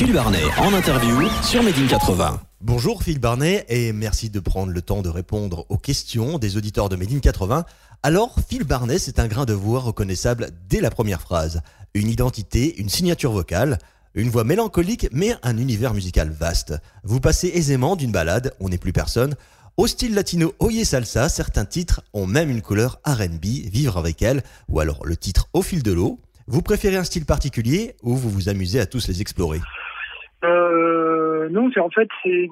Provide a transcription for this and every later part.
Phil Barnet en interview sur Made in 80. Bonjour Phil Barnet et merci de prendre le temps de répondre aux questions des auditeurs de Made in 80. Alors, Phil Barnet, c'est un grain de voix reconnaissable dès la première phrase. Une identité, une signature vocale, une voix mélancolique mais un univers musical vaste. Vous passez aisément d'une balade, on n'est plus personne, au style latino Oye Salsa, certains titres ont même une couleur R&B, vivre avec elle, ou alors le titre Au fil de l'eau. Vous préférez un style particulier ou vous vous amusez à tous les explorer? Euh, Non, c'est en fait c'est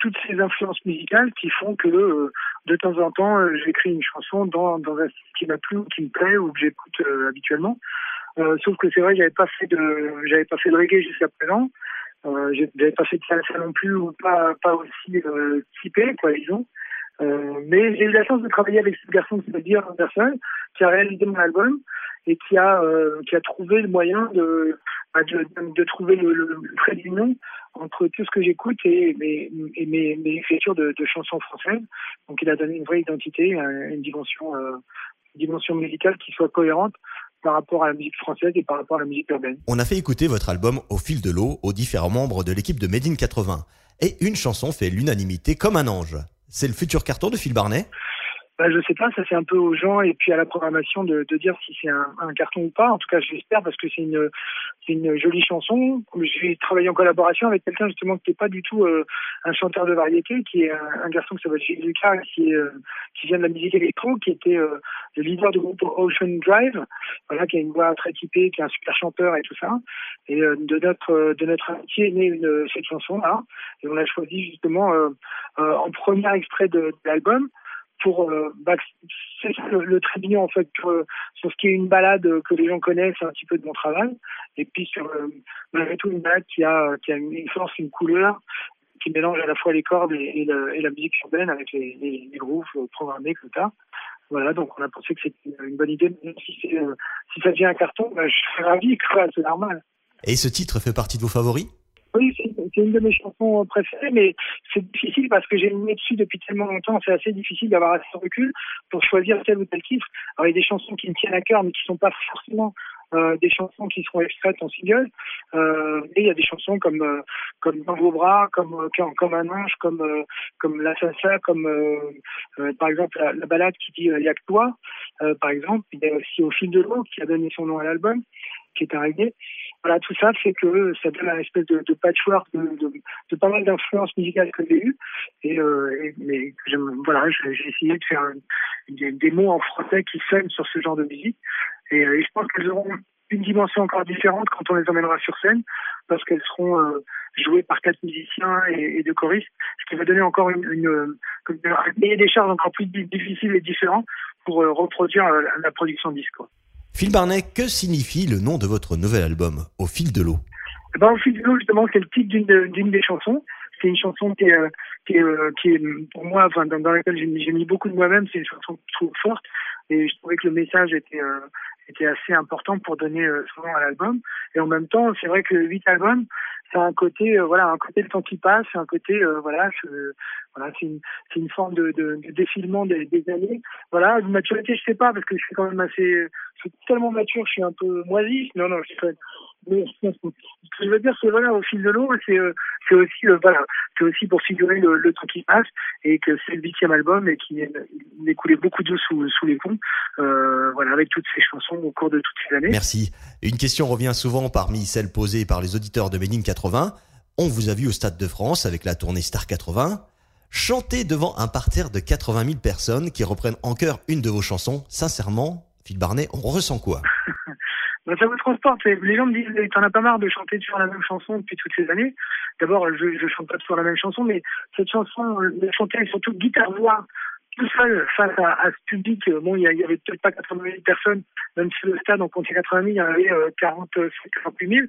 toutes ces influences musicales qui font que euh, de temps en temps euh, j'écris une chanson dans, dans un style qui m'a plu ou qui me plaît ou que j'écoute euh, habituellement. sauf que c'est vrai, j'avais pas fait de j'avais pas fait de reggae jusqu'à présent. Euh, j'avais pas fait de salsa non plus ou pas pas aussi typé quoi disons. Euh, mais j'ai eu la chance de travailler avec ce garçon qui dire Anderson, qui a réalisé mon album et qui a euh, qui a trouvé le moyen de bah, de, de, trouver le, le, le trait d'union entre tout ce que j'écoute et mes et mes, mes écritures de, chansons françaises. Donc il a donné une vraie identité, une dimension euh, une dimension musicale qui soit cohérente par rapport à la musique française et par rapport à la musique urbaine. On a fait écouter votre album au fil de l'eau aux différents membres de l'équipe de Made in 80 et une chanson fait l'unanimité comme un ange. C'est le futur carton de Phil Barnet bah, je sais pas, ça c'est un peu aux gens et puis à la programmation de, dire si c'est un, carton ou pas. En tout cas, j'espère parce que c'est une, jolie chanson. J'ai travaillé en collaboration avec quelqu'un justement qui n'est pas du tout euh, un chanteur de variété, qui est un, garçon qui s'appelle Gilles Lucas, euh, qui vient de la musique électro, qui était euh, le leader du groupe Ocean Drive, voilà, qui a une voix très typée, qui est un super chanteur et tout ça. Et de notre de notre amitié est née cette chanson là, et on l'a choisi justement en premier extrait de l'album pour euh, bah, c'est le, le en fait sur, sur, ce qui est une balade que les gens connaissent un petit peu de mon travail. Et puis sur euh, malgré tout une balade qui a qui a une force une couleur qui mélange à la fois les cordes et, la musique urbaine avec les, les, les programmés comme ça voilà donc on a pensé que c'était une bonne idée même si euh, si ça devient un carton bah, je serais ravi c'est normal. Et ce titre fait partie de vos favoris? C'est une de mes chansons préférées, mais c'est difficile parce que j'ai mis dessus depuis tellement longtemps, c'est assez difficile d'avoir assez de recul pour choisir tel ou tel titre. Alors, il y a des chansons qui me tiennent à cœur, mais qui sont pas forcément euh, des chansons qui seront extraites en single. Euh, et il y a des chansons comme euh, comme Dans vos bras, comme comme, un ange, comme euh, comme la salsa, comme euh, par exemple la, la, balade qui dit il y a que toi. par exemple, il y a aussi Au fil de l'eau qui a donné son nom à l'album, qui est reggae voilà, tout ça fait que ça donne un espèce de, patchwork de, pas mal d'influences musicales que j'ai eues. Et, euh, mais voilà, j'ai essayé de faire des, mots en français qui sonnent sur ce genre de musique. Et, euh, et je pense qu'elles auront une dimension encore différente quand on les emmènera sur scène, parce qu'elles seront euh, jouées par quatre musiciens et, deux choristes, ce qui va donner encore une, une, une des charges encore plus difficiles et différentes pour euh, reproduire la, la production disque. Phil Barnet, que signifie le nom de votre nouvel album, Au fil de l'eau? Eh ben, Au fil de l'eau, justement, c'est le titre d'une des chansons. C'est une chanson qui est, euh, euh, pour moi, dans laquelle j'ai mis beaucoup de moi-même. C'est une chanson que je trouve forte et je trouvais que le message était, euh, était assez important pour donner euh, son nom à l'album. Et en même temps, c'est vrai que huit albums, c'est un côté, euh, voilà, un côté le temps qui passe, un côté, euh, voilà, voilà, c'est une, c'est une forme de, de, défilement des, des, années. Voilà, de maturité, je sais pas, parce que je suis quand même assez, je suis tellement mature, je suis un peu moisi. Non, non, je suis mais ce que je veux dire, c'est voilà, au fil de l'eau, c'est euh, c'est aussi voilà, c'est aussi pour figurer le, le temps qui passe et que c'est le huitième album et qu'il coulé beaucoup d'eau sous, sous les ponts, euh, voilà, avec toutes ces chansons au cours de toutes ces années. Merci. Une question revient souvent parmi celles posées par les auditeurs de Médine 80. On vous a vu au Stade de France avec la tournée Star 80 chanter devant un parterre de 80 000 personnes qui reprennent en chœur une de vos chansons. Sincèrement, Phil Barnet, on ressent quoi? ben, ça vous transporte. Les gens me disent, t'en as pas marre de chanter toujours la même chanson depuis toutes ces années. D'abord, je, je chante pas toujours la même chanson, mais cette chanson, la chanter surtout guitare-voix tout seul face à, à, ce public. Bon, il y, y avait peut-être pas 80 000 personnes, même si le stade, on comptait 80 000, il y en avait euh, 40, 48 000.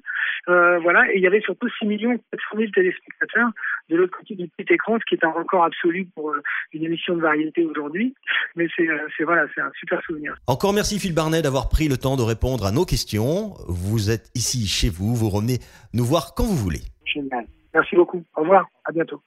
Euh, voilà, et il y avait surtout 6 millions 400 000 téléspectateurs de l'autre côté du petit écran, ce qui est un record absolu pour euh, une émission de variété aujourd'hui. Mais c'est, euh, c'est voilà, c'est un super souvenir. Encore merci Phil Barnet d'avoir pris le temps de répondre à nos questions. Vous êtes ici chez vous, vous revenez nous voir quand vous voulez. Génial. Merci beaucoup. Au revoir. À bientôt.